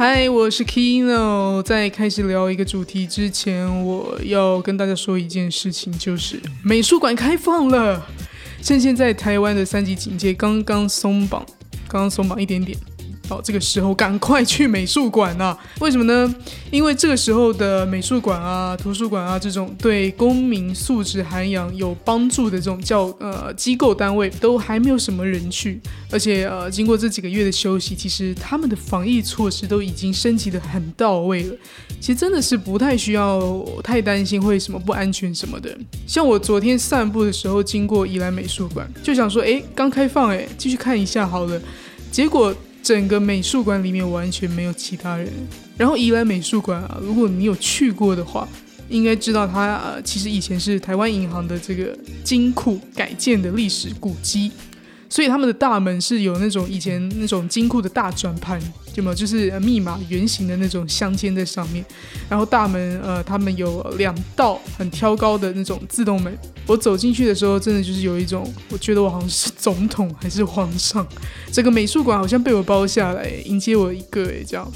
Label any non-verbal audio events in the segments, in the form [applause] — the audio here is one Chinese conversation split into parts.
嗨，我是 Kino。在开始聊一个主题之前，我要跟大家说一件事情，就是美术馆开放了。趁现在台湾的三级警戒刚刚松绑，刚刚松绑一点点。好，这个时候赶快去美术馆呐！为什么呢？因为这个时候的美术馆啊、图书馆啊这种对公民素质涵养有帮助的这种教呃机构单位都还没有什么人去，而且呃经过这几个月的休息，其实他们的防疫措施都已经升级的很到位了。其实真的是不太需要太担心会什么不安全什么的。像我昨天散步的时候经过宜兰美术馆，就想说，哎，刚开放，哎，继续看一下好了。结果。整个美术馆里面完全没有其他人。然后宜兰美术馆啊，如果你有去过的话，应该知道它呃其实以前是台湾银行的这个金库改建的历史古迹。所以他们的大门是有那种以前那种金库的大转盘，有没有？就是密码圆形的那种镶嵌在上面。然后大门呃，他们有两道很挑高的那种自动门。我走进去的时候，真的就是有一种，我觉得我好像是总统还是皇上。这个美术馆好像被我包下来迎接我一个诶，这样。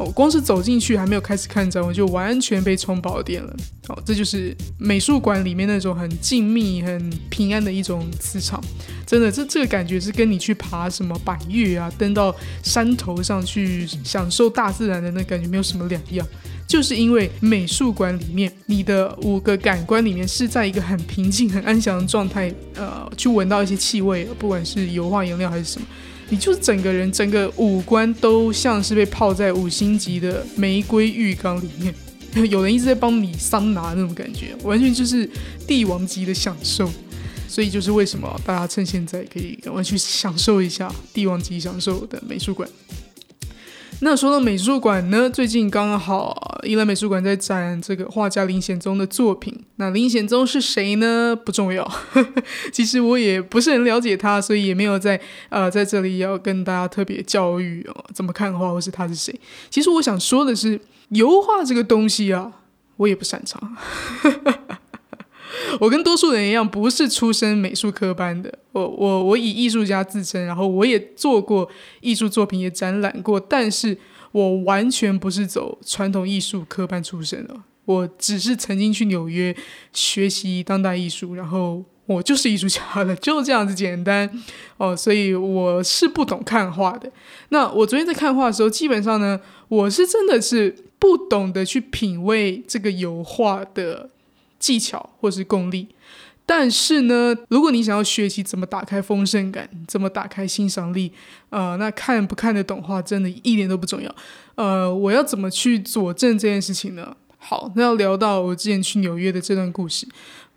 哦，光是走进去还没有开始看展，我就完全被充饱电了。哦，这就是美术馆里面那种很静谧、很平安的一种磁场。真的，这这个感觉是跟你去爬什么百岳啊，登到山头上去享受大自然的那感觉没有什么两样。就是因为美术馆里面，你的五个感官里面是在一个很平静、很安详的状态，呃，去闻到一些气味，不管是油画颜料还是什么。你就是整个人，整个五官都像是被泡在五星级的玫瑰浴缸里面，[laughs] 有人一直在帮你桑拿那种感觉，完全就是帝王级的享受。所以就是为什么大家趁现在可以赶快去享受一下帝王级享受的美术馆。[laughs] 那说到美术馆呢，最近刚好宜兰美术馆在展这个画家林显宗的作品。那林显宗是谁呢？不重要，[laughs] 其实我也不是很了解他，所以也没有在呃在这里要跟大家特别教育哦怎么看画或是他是谁。其实我想说的是，油画这个东西啊，我也不擅长。[laughs] 我跟多数人一样，不是出身美术科班的。我我我以艺术家自称，然后我也做过艺术作品，也展览过，但是我完全不是走传统艺术科班出身的。我只是曾经去纽约学习当代艺术，然后我就是艺术家了，就这样子简单哦。所以我是不懂看画的。那我昨天在看画的时候，基本上呢，我是真的是不懂得去品味这个油画的。技巧或是功力，但是呢，如果你想要学习怎么打开丰盛感，怎么打开欣赏力，呃，那看不看得懂画，真的一点都不重要。呃，我要怎么去佐证这件事情呢？好，那要聊到我之前去纽约的这段故事。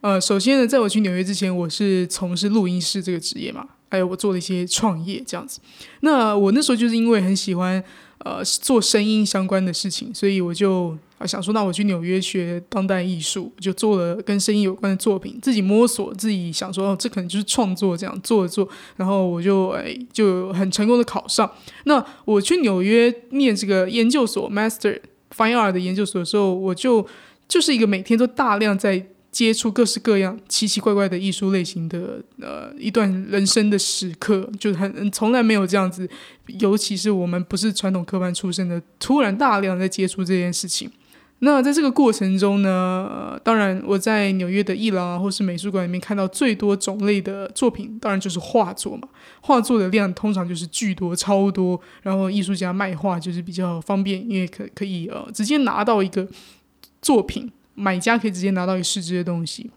呃，首先呢，在我去纽约之前，我是从事录音师这个职业嘛，还有我做了一些创业这样子。那我那时候就是因为很喜欢。呃，做声音相关的事情，所以我就想说，那我去纽约学当代艺术，就做了跟声音有关的作品，自己摸索，自己想说，哦，这可能就是创作，这样做做，然后我就哎，就很成功的考上。那我去纽约念这个研究所，Master Fine Art 的研究所的时候，我就就是一个每天都大量在。接触各式各样奇奇怪怪的艺术类型的呃一段人生的时刻，就很从来没有这样子，尤其是我们不是传统科班出身的，突然大量在接触这件事情。那在这个过程中呢，当然我在纽约的艺廊啊，或是美术馆里面看到最多种类的作品，当然就是画作嘛。画作的量通常就是巨多、超多，然后艺术家卖画就是比较方便，因为可可以呃直接拿到一个作品。买家可以直接拿到一个实质的东西，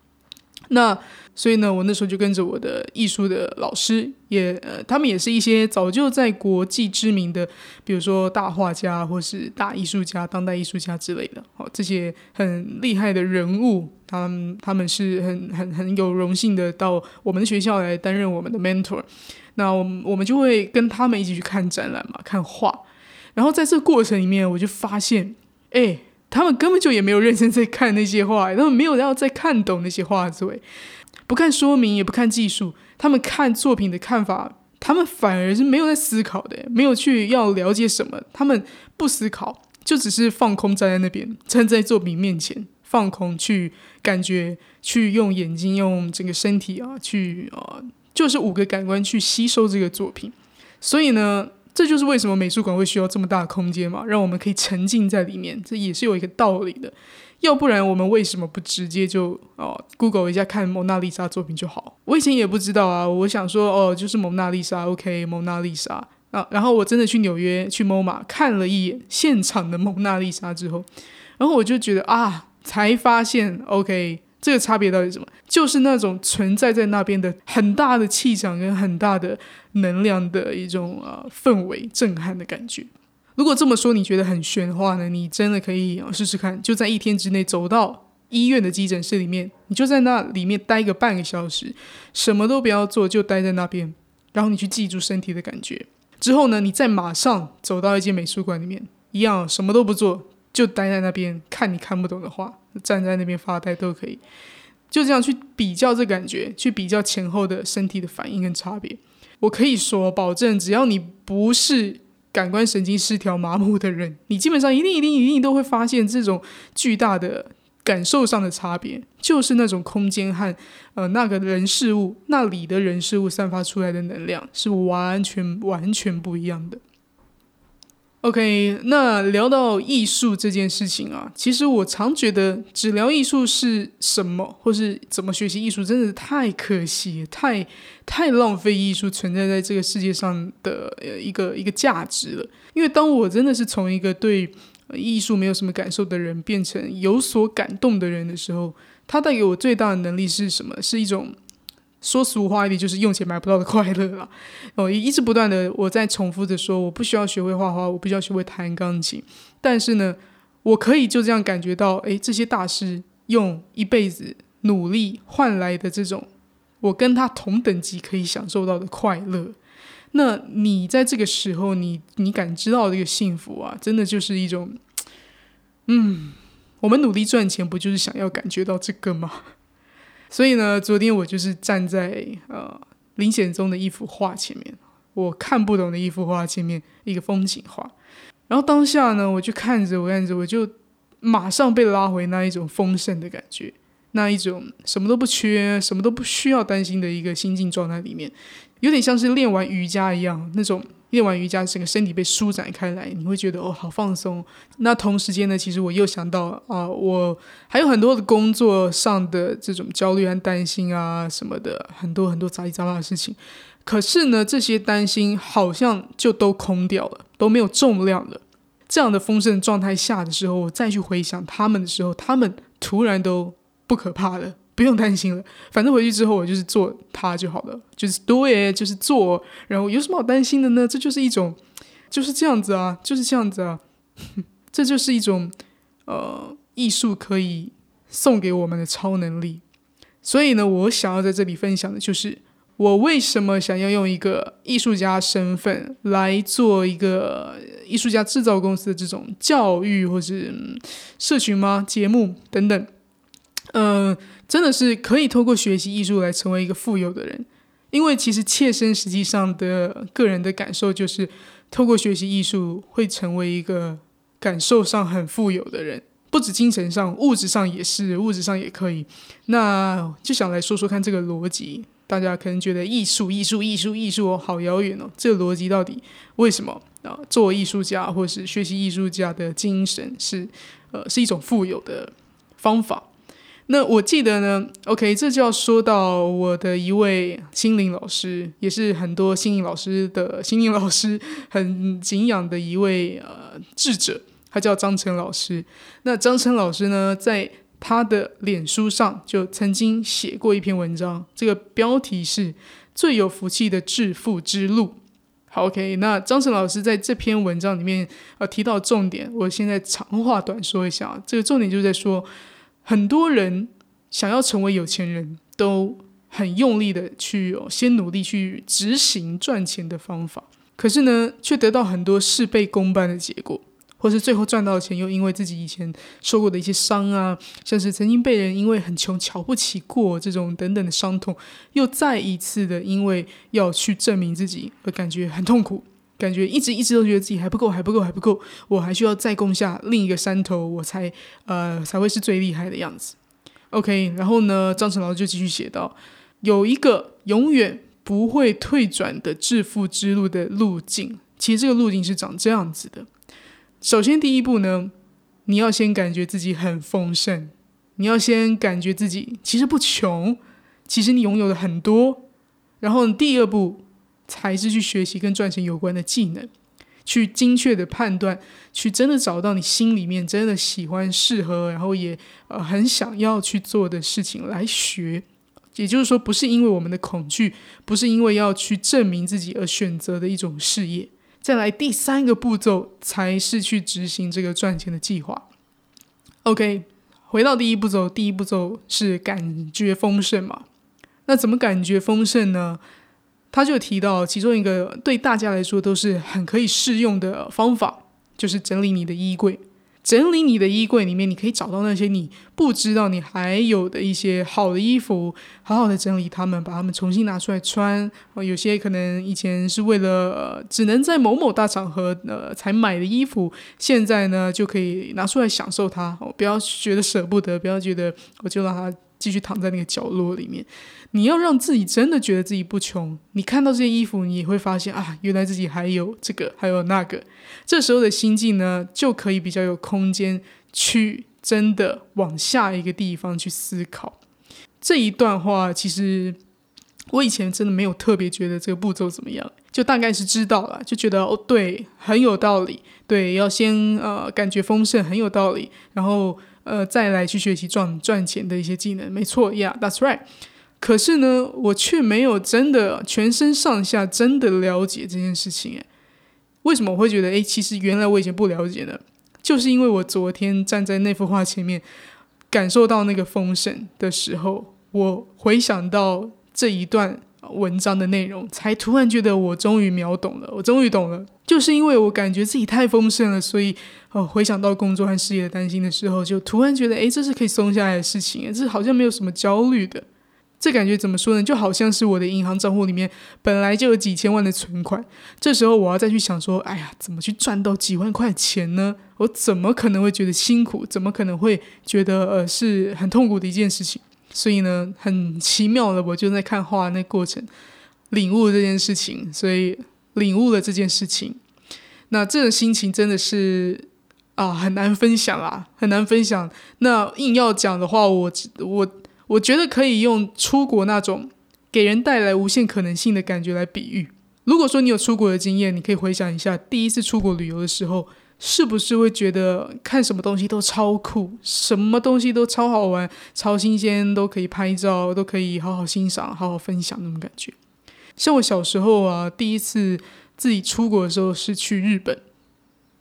那所以呢，我那时候就跟着我的艺术的老师，也呃，他们也是一些早就在国际知名的，比如说大画家或是大艺术家、当代艺术家之类的，好，这些很厉害的人物，他们他们是很很很有荣幸的到我们的学校来担任我们的 mentor，那我们我们就会跟他们一起去看展览嘛，看画，然后在这个过程里面，我就发现，哎。他们根本就也没有认真在看那些画，他们没有要再看懂那些画作，不看说明也不看技术，他们看作品的看法，他们反而是没有在思考的，没有去要了解什么，他们不思考，就只是放空站在那边，站在作品面前放空去感觉，去用眼睛用整个身体啊，去啊，就是五个感官去吸收这个作品，所以呢。这就是为什么美术馆会需要这么大的空间嘛，让我们可以沉浸在里面，这也是有一个道理的。要不然我们为什么不直接就哦，Google 一下看蒙娜丽莎作品就好？我以前也不知道啊，我想说哦，就是蒙娜丽莎，OK，蒙娜丽莎啊。然后我真的去纽约去 MoMA 看了一眼现场的蒙娜丽莎之后，然后我就觉得啊，才发现 OK。这个差别到底是什么？就是那种存在在那边的很大的气场跟很大的能量的一种呃氛围震撼的感觉。如果这么说你觉得很玄的话呢，你真的可以试试看，就在一天之内走到医院的急诊室里面，你就在那里面待个半个小时，什么都不要做，就待在那边，然后你去记住身体的感觉。之后呢，你再马上走到一间美术馆里面，一样什么都不做。就待在那边看你看不懂的画，站在那边发呆都可以。就这样去比较这感觉，去比较前后的身体的反应跟差别。我可以说，保证只要你不是感官神经失调麻木的人，你基本上一定一定一定都会发现这种巨大的感受上的差别，就是那种空间和呃那个人事物那里的人事物散发出来的能量是完全完全不一样的。OK，那聊到艺术这件事情啊，其实我常觉得只聊艺术是什么，或是怎么学习艺术，真的太可惜，太太浪费艺术存在在这个世界上的一个一个价值了。因为当我真的是从一个对艺术没有什么感受的人，变成有所感动的人的时候，它带给我最大的能力是什么？是一种。说俗话一点，就是用钱买不到的快乐了。哦，一直不断的我在重复着说，我不需要学会画画，我不需要学会弹钢琴，但是呢，我可以就这样感觉到，诶，这些大师用一辈子努力换来的这种，我跟他同等级可以享受到的快乐。那你在这个时候，你你感知到这个幸福啊，真的就是一种，嗯，我们努力赚钱，不就是想要感觉到这个吗？所以呢，昨天我就是站在呃林显宗的一幅画前面，我看不懂的一幅画前面一个风景画，然后当下呢，我就看着我看着，我就马上被拉回那一种丰盛的感觉，那一种什么都不缺、什么都不需要担心的一个心境状态里面，有点像是练完瑜伽一样那种。练完瑜伽，整个身体被舒展开来，你会觉得哦，好放松。那同时间呢，其实我又想到啊，我还有很多的工作上的这种焦虑和担心啊，什么的，很多很多杂七杂八的事情。可是呢，这些担心好像就都空掉了，都没有重量了。这样的丰盛状态下的时候，我再去回想他们的时候，他们突然都不可怕了。不用担心了，反正回去之后我就是做它就好了，就是对，就是做，然后有什么好担心的呢？这就是一种，就是这样子啊，就是这样子啊，[laughs] 这就是一种呃艺术可以送给我们的超能力。所以呢，我想要在这里分享的就是，我为什么想要用一个艺术家身份来做一个艺术家制造公司的这种教育或是社群吗？节目等等，嗯。真的是可以透过学习艺术来成为一个富有的人，因为其实切身实际上的个人的感受就是，透过学习艺术会成为一个感受上很富有的人，不止精神上，物质上也是，物质上也可以。那就想来说说看这个逻辑，大家可能觉得艺术、艺术、艺术、艺术哦好遥远哦，这个逻辑到底为什么啊？做艺术家或是学习艺术家的精神是呃是一种富有的方法。那我记得呢，OK，这就要说到我的一位心灵老师，也是很多心灵老师的心灵老师很敬仰的一位呃智者，他叫张晨老师。那张晨老师呢，在他的脸书上就曾经写过一篇文章，这个标题是“最有福气的致富之路”。好，OK，那张晨老师在这篇文章里面呃提到重点，我现在长话短说一下，这个重点就是在说。很多人想要成为有钱人，都很用力的去先努力去执行赚钱的方法，可是呢，却得到很多事倍功半的结果，或是最后赚到钱，又因为自己以前受过的一些伤啊，像是曾经被人因为很穷瞧不起过这种等等的伤痛，又再一次的因为要去证明自己而感觉很痛苦。感觉一直一直都觉得自己还不够，还不够，还不够，我还需要再攻下另一个山头，我才呃才会是最厉害的样子。OK，然后呢，张成老师就继续写道：有一个永远不会退转的致富之路的路径，其实这个路径是长这样子的。首先，第一步呢，你要先感觉自己很丰盛，你要先感觉自己其实不穷，其实你拥有的很多。然后第二步才是去学习跟赚钱有关的技能，去精确的判断，去真的找到你心里面真的喜欢、适合，然后也呃很想要去做的事情来学。也就是说，不是因为我们的恐惧，不是因为要去证明自己而选择的一种事业。再来第三个步骤才是去执行这个赚钱的计划。OK，回到第一步骤，第一步骤是感觉丰盛嘛？那怎么感觉丰盛呢？他就提到其中一个对大家来说都是很可以适用的方法，就是整理你的衣柜。整理你的衣柜里面，你可以找到那些你不知道你还有的一些好的衣服，好好的整理它们，把它们重新拿出来穿。有些可能以前是为了只能在某某大场合呃才买的衣服，现在呢就可以拿出来享受它。不要觉得舍不得，不要觉得我就让它继续躺在那个角落里面。你要让自己真的觉得自己不穷，你看到这些衣服，你也会发现啊，原来自己还有这个，还有那个。这时候的心境呢，就可以比较有空间去真的往下一个地方去思考。这一段话其实我以前真的没有特别觉得这个步骤怎么样，就大概是知道了，就觉得哦，对，很有道理。对，要先呃感觉丰盛很有道理，然后呃再来去学习赚赚钱的一些技能。没错，Yeah，that's right。可是呢，我却没有真的全身上下真的了解这件事情。诶，为什么我会觉得诶，其实原来我以前不了解呢？就是因为我昨天站在那幅画前面，感受到那个丰盛的时候，我回想到这一段文章的内容，才突然觉得我终于秒懂了。我终于懂了，就是因为我感觉自己太丰盛了，所以哦，回想到工作和事业的担心的时候，就突然觉得诶，这是可以松下来的事情，这好像没有什么焦虑的。这感觉怎么说呢？就好像是我的银行账户里面本来就有几千万的存款，这时候我要再去想说，哎呀，怎么去赚到几万块钱呢？我怎么可能会觉得辛苦？怎么可能会觉得呃是很痛苦的一件事情？所以呢，很奇妙的，我就在看画那过程，领悟这件事情，所以领悟了这件事情。那这种心情真的是啊，很难分享啊，很难分享。那硬要讲的话，我我。我觉得可以用出国那种给人带来无限可能性的感觉来比喻。如果说你有出国的经验，你可以回想一下第一次出国旅游的时候，是不是会觉得看什么东西都超酷，什么东西都超好玩、超新鲜，都可以拍照，都可以好好欣赏、好好分享那种感觉？像我小时候啊，第一次自己出国的时候是去日本，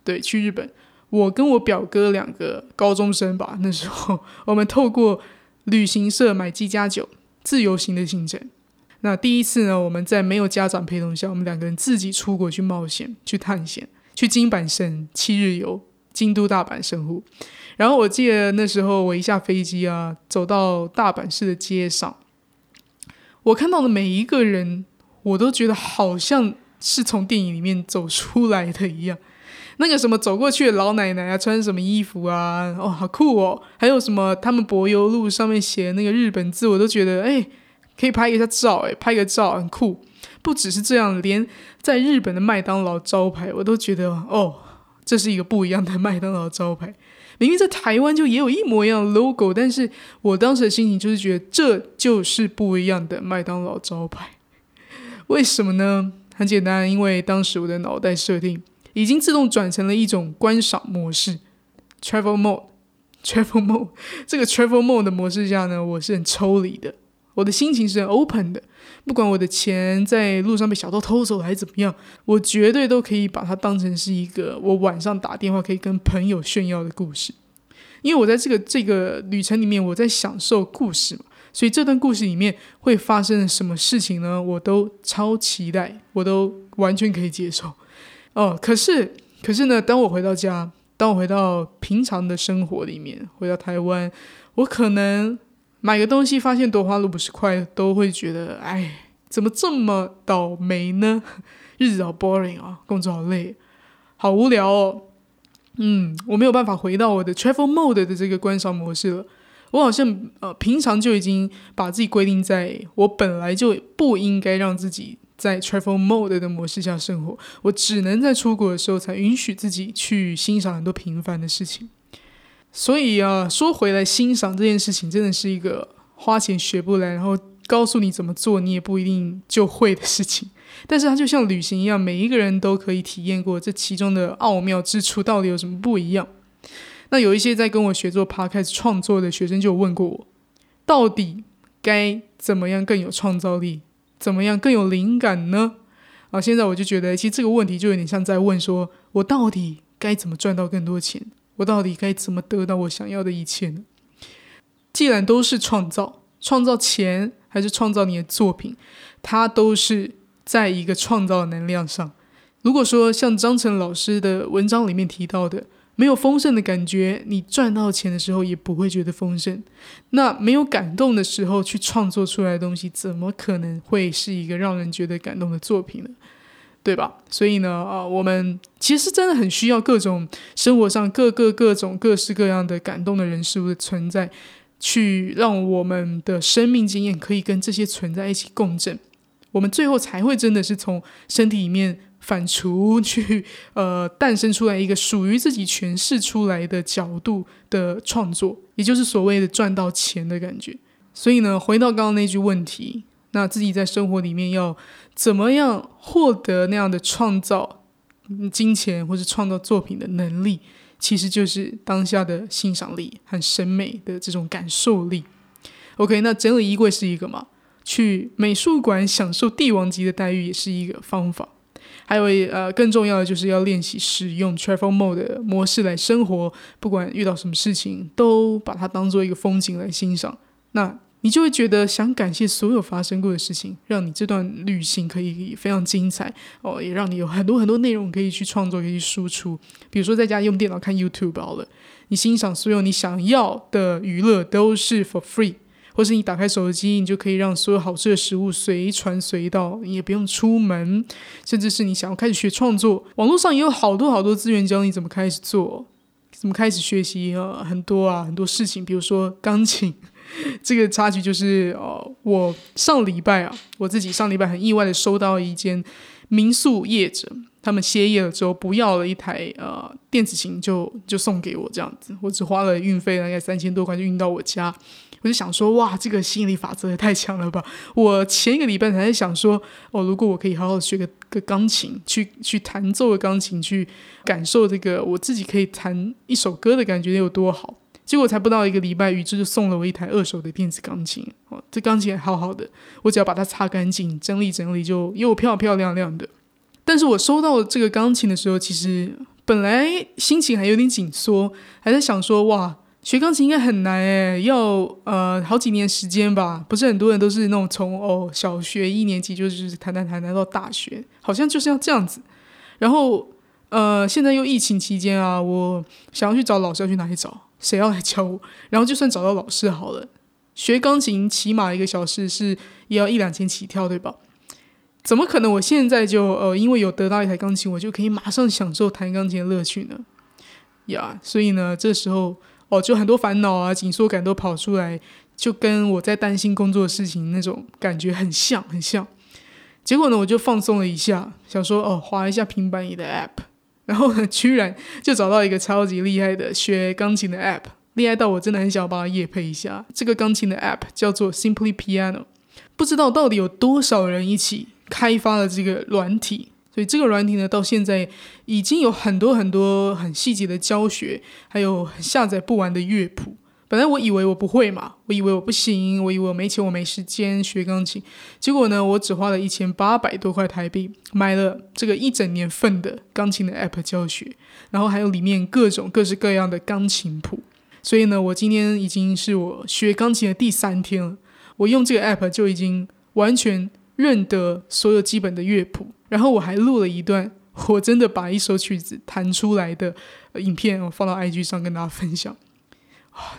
对，去日本，我跟我表哥两个高中生吧，那时候我们透过。[laughs] 旅行社买机加酒，自由行的行程。那第一次呢，我们在没有家长陪同下，我们两个人自己出国去冒险、去探险、去金板神七日游，京都、大阪、神户。然后我记得那时候我一下飞机啊，走到大阪市的街上，我看到的每一个人，我都觉得好像是从电影里面走出来的一样。那个什么走过去的老奶奶啊，穿什么衣服啊？哦，好酷哦！还有什么他们柏油路上面写的那个日本字，我都觉得哎，可以拍一下照哎，拍个照很酷。不只是这样，连在日本的麦当劳招牌，我都觉得哦，这是一个不一样的麦当劳招牌。明明在台湾就也有一模一样的 logo，但是我当时的心情就是觉得这就是不一样的麦当劳招牌。为什么呢？很简单，因为当时我的脑袋设定。已经自动转成了一种观赏模式，travel mode，travel mode。[laughs] [laughs] 这个 travel mode 的模式下呢，我是很抽离的，我的心情是很 open 的。不管我的钱在路上被小偷偷走了还是怎么样，我绝对都可以把它当成是一个我晚上打电话可以跟朋友炫耀的故事。因为我在这个这个旅程里面，我在享受故事嘛，所以这段故事里面会发生什么事情呢？我都超期待，我都完全可以接受。哦，可是，可是呢？当我回到家，当我回到平常的生活里面，回到台湾，我可能买个东西，发现多花路不是快，都会觉得，哎，怎么这么倒霉呢？[laughs] 日子好 boring 啊，工作好累，好无聊哦。嗯，我没有办法回到我的 travel mode 的这个观赏模式了。我好像呃，平常就已经把自己规定在我本来就不应该让自己。在 travel mode 的模式下生活，我只能在出国的时候才允许自己去欣赏很多平凡的事情。所以啊，说回来，欣赏这件事情真的是一个花钱学不来，然后告诉你怎么做你也不一定就会的事情。但是它就像旅行一样，每一个人都可以体验过这其中的奥妙之处，到底有什么不一样？那有一些在跟我学做 podcast 创作的学生就问过我，到底该怎么样更有创造力？怎么样更有灵感呢？啊，现在我就觉得，其实这个问题就有点像在问说，我到底该怎么赚到更多钱？我到底该怎么得到我想要的一切呢？既然都是创造，创造钱还是创造你的作品，它都是在一个创造能量上。如果说像张晨老师的文章里面提到的。没有丰盛的感觉，你赚到钱的时候也不会觉得丰盛。那没有感动的时候去创作出来的东西，怎么可能会是一个让人觉得感动的作品呢？对吧？所以呢，啊，我们其实真的很需要各种生活上各个各种各式各样的感动的人事物的存在，去让我们的生命经验可以跟这些存在一起共振，我们最后才会真的是从身体里面。反刍去，呃，诞生出来一个属于自己诠释出来的角度的创作，也就是所谓的赚到钱的感觉。所以呢，回到刚刚那句问题，那自己在生活里面要怎么样获得那样的创造金钱或者创造作品的能力，其实就是当下的欣赏力和审美的这种感受力。OK，那整理衣柜是一个嘛？去美术馆享受帝王级的待遇也是一个方法。还有呃，更重要的就是要练习使用 travel mode 的模式来生活，不管遇到什么事情，都把它当做一个风景来欣赏。那你就会觉得想感谢所有发生过的事情，让你这段旅行可以非常精彩哦，也让你有很多很多内容可以去创作，可以输出。比如说在家用电脑看 YouTube 好了，你欣赏所有你想要的娱乐都是 for free。或是你打开手机，你就可以让所有好吃的食物随传随到，你也不用出门。甚至是你想要开始学创作，网络上也有好多好多资源教你怎么开始做，怎么开始学习啊，很多啊，很多事情。比如说钢琴，这个插曲就是哦，我上礼拜啊，我自己上礼拜很意外的收到一间民宿业者，他们歇业了之后，不要了一台呃电子琴，就就送给我这样子，我只花了运费大概三千多块就运到我家。我就想说，哇，这个吸引力法则也太强了吧！我前一个礼拜还在想说，哦，如果我可以好好学个个钢琴，去去弹奏个钢琴，去感受这个我自己可以弹一首歌的感觉有多好。结果才不到一个礼拜，宇宙就送了我一台二手的电子钢琴。哦，这钢琴还好好的，我只要把它擦干净、整理整理，就又漂漂亮亮的。但是我收到这个钢琴的时候，其实本来心情还有点紧缩，还在想说，哇。学钢琴应该很难诶，要呃好几年时间吧。不是很多人都是那种从哦小学一年级就是弹弹弹弹到大学，好像就是要这样子。然后呃现在又疫情期间啊，我想要去找老师，要去哪里找？谁要来教我？[laughs] 然后就算找到老师好了，学钢琴起码一个小时是也要一两千起跳，对吧？怎么可能我现在就呃因为有得到一台钢琴，我就可以马上享受弹钢琴的乐趣呢？呀，所以呢这时候。哦，就很多烦恼啊、紧缩感都跑出来，就跟我在担心工作的事情那种感觉很像，很像。结果呢，我就放松了一下，想说哦，划一下平板里的 App，然后呢，居然就找到一个超级厉害的学钢琴的 App，厉害到我真的很想把它夜配一下。这个钢琴的 App 叫做 Simply Piano，不知道到底有多少人一起开发了这个软体。所以这个软体呢，到现在已经有很多很多很细节的教学，还有下载不完的乐谱。本来我以为我不会嘛，我以为我不行，我以为我没钱，我没时间学钢琴。结果呢，我只花了一千八百多块台币买了这个一整年份的钢琴的 App 教学，然后还有里面各种各式各样的钢琴谱。所以呢，我今天已经是我学钢琴的第三天了。我用这个 App 就已经完全认得所有基本的乐谱。然后我还录了一段，我真的把一首曲子弹出来的影片，我放到 IG 上跟大家分享。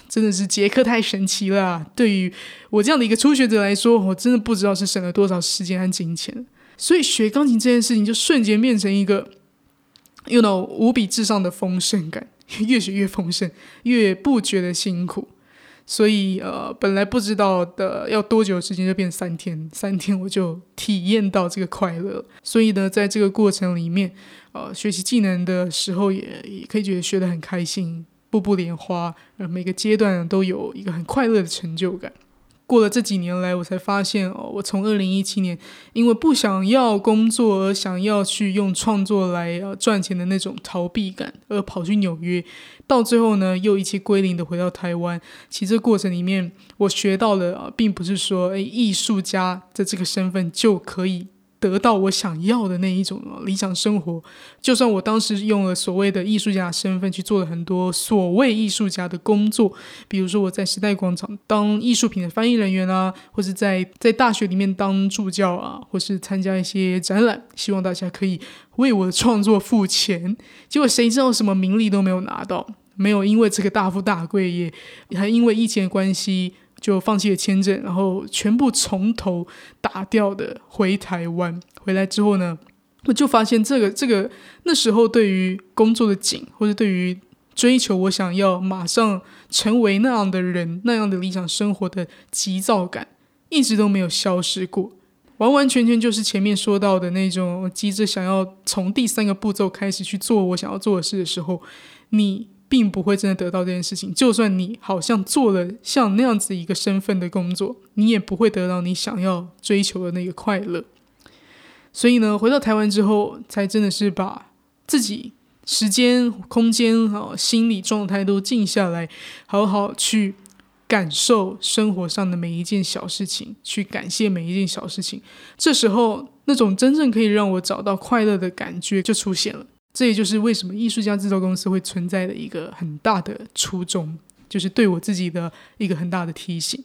真的是杰克太神奇了！对于我这样的一个初学者来说，我真的不知道是省了多少时间和金钱。所以学钢琴这件事情，就瞬间变成一个，you know，无比至上的丰盛感，越学越丰盛，越不觉得辛苦。所以呃，本来不知道的要多久时间就变三天，三天我就体验到这个快乐。所以呢，在这个过程里面，呃，学习技能的时候也也可以觉得学得很开心，步步莲花，呃每个阶段都有一个很快乐的成就感。过了这几年来，我才发现哦，我从二零一七年因为不想要工作而想要去用创作来呃赚钱的那种逃避感，而跑去纽约，到最后呢又一切归零的回到台湾。其实这过程里面，我学到的啊，并不是说诶艺术家的这个身份就可以。得到我想要的那一种理想生活，就算我当时用了所谓的艺术家身份去做了很多所谓艺术家的工作，比如说我在时代广场当艺术品的翻译人员啊，或是在在大学里面当助教啊，或是参加一些展览，希望大家可以为我的创作付钱。结果谁知道什么名利都没有拿到，没有因为这个大富大贵，也还因为疫情的关系。就放弃了签证，然后全部从头打掉的回台湾。回来之后呢，我就发现这个这个那时候对于工作的紧，或者对于追求我想要马上成为那样的人、那样的理想生活的急躁感，一直都没有消失过。完完全全就是前面说到的那种急着想要从第三个步骤开始去做我想要做的事的时候，你。并不会真的得到这件事情。就算你好像做了像那样子一个身份的工作，你也不会得到你想要追求的那个快乐。所以呢，回到台湾之后，才真的是把自己时间、空间、哈心理状态都静下来，好好去感受生活上的每一件小事情，去感谢每一件小事情。这时候，那种真正可以让我找到快乐的感觉就出现了。这也就是为什么艺术家制作公司会存在的一个很大的初衷，就是对我自己的一个很大的提醒。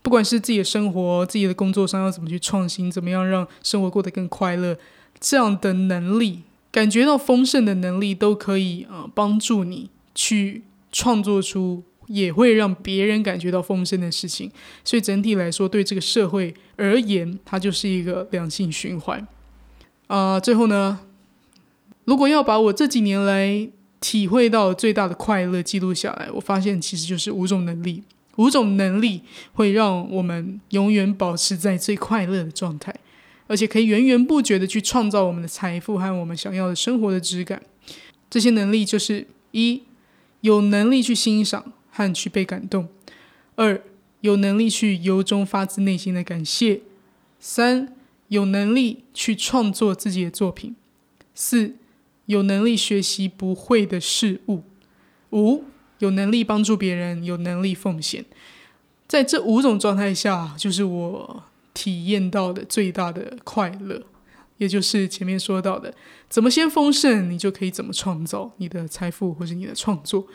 不管是自己的生活、自己的工作上要怎么去创新，怎么样让生活过得更快乐，这样的能力，感觉到丰盛的能力，都可以呃帮助你去创作出也会让别人感觉到丰盛的事情。所以整体来说，对这个社会而言，它就是一个良性循环。啊，最后呢？如果要把我这几年来体会到最大的快乐记录下来，我发现其实就是五种能力。五种能力会让我们永远保持在最快乐的状态，而且可以源源不绝的去创造我们的财富和我们想要的生活的质感。这些能力就是：一、有能力去欣赏和去被感动；二、有能力去由衷发自内心的感谢；三、有能力去创作自己的作品；四。有能力学习不会的事物，五有能力帮助别人，有能力奉献，在这五种状态下，就是我体验到的最大的快乐，也就是前面说到的，怎么先丰盛，你就可以怎么创造你的财富或者你的创作，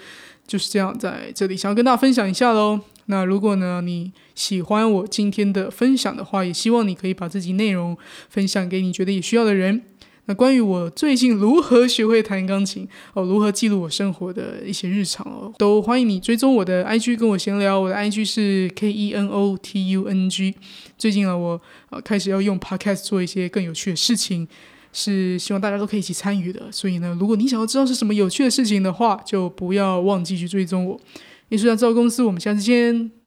就是这样在这里想要跟大家分享一下喽。那如果呢你喜欢我今天的分享的话，也希望你可以把自己内容分享给你觉得也需要的人。那关于我最近如何学会弹钢琴哦，如何记录我生活的一些日常哦，都欢迎你追踪我的 IG 跟我闲聊。我的 IG 是 K E N O T U N G。最近呢，我呃开始要用 Podcast 做一些更有趣的事情，是希望大家都可以一起参与的。所以呢，如果你想要知道是什么有趣的事情的话，就不要忘记去追踪我。艺术家造公司，我们下次见。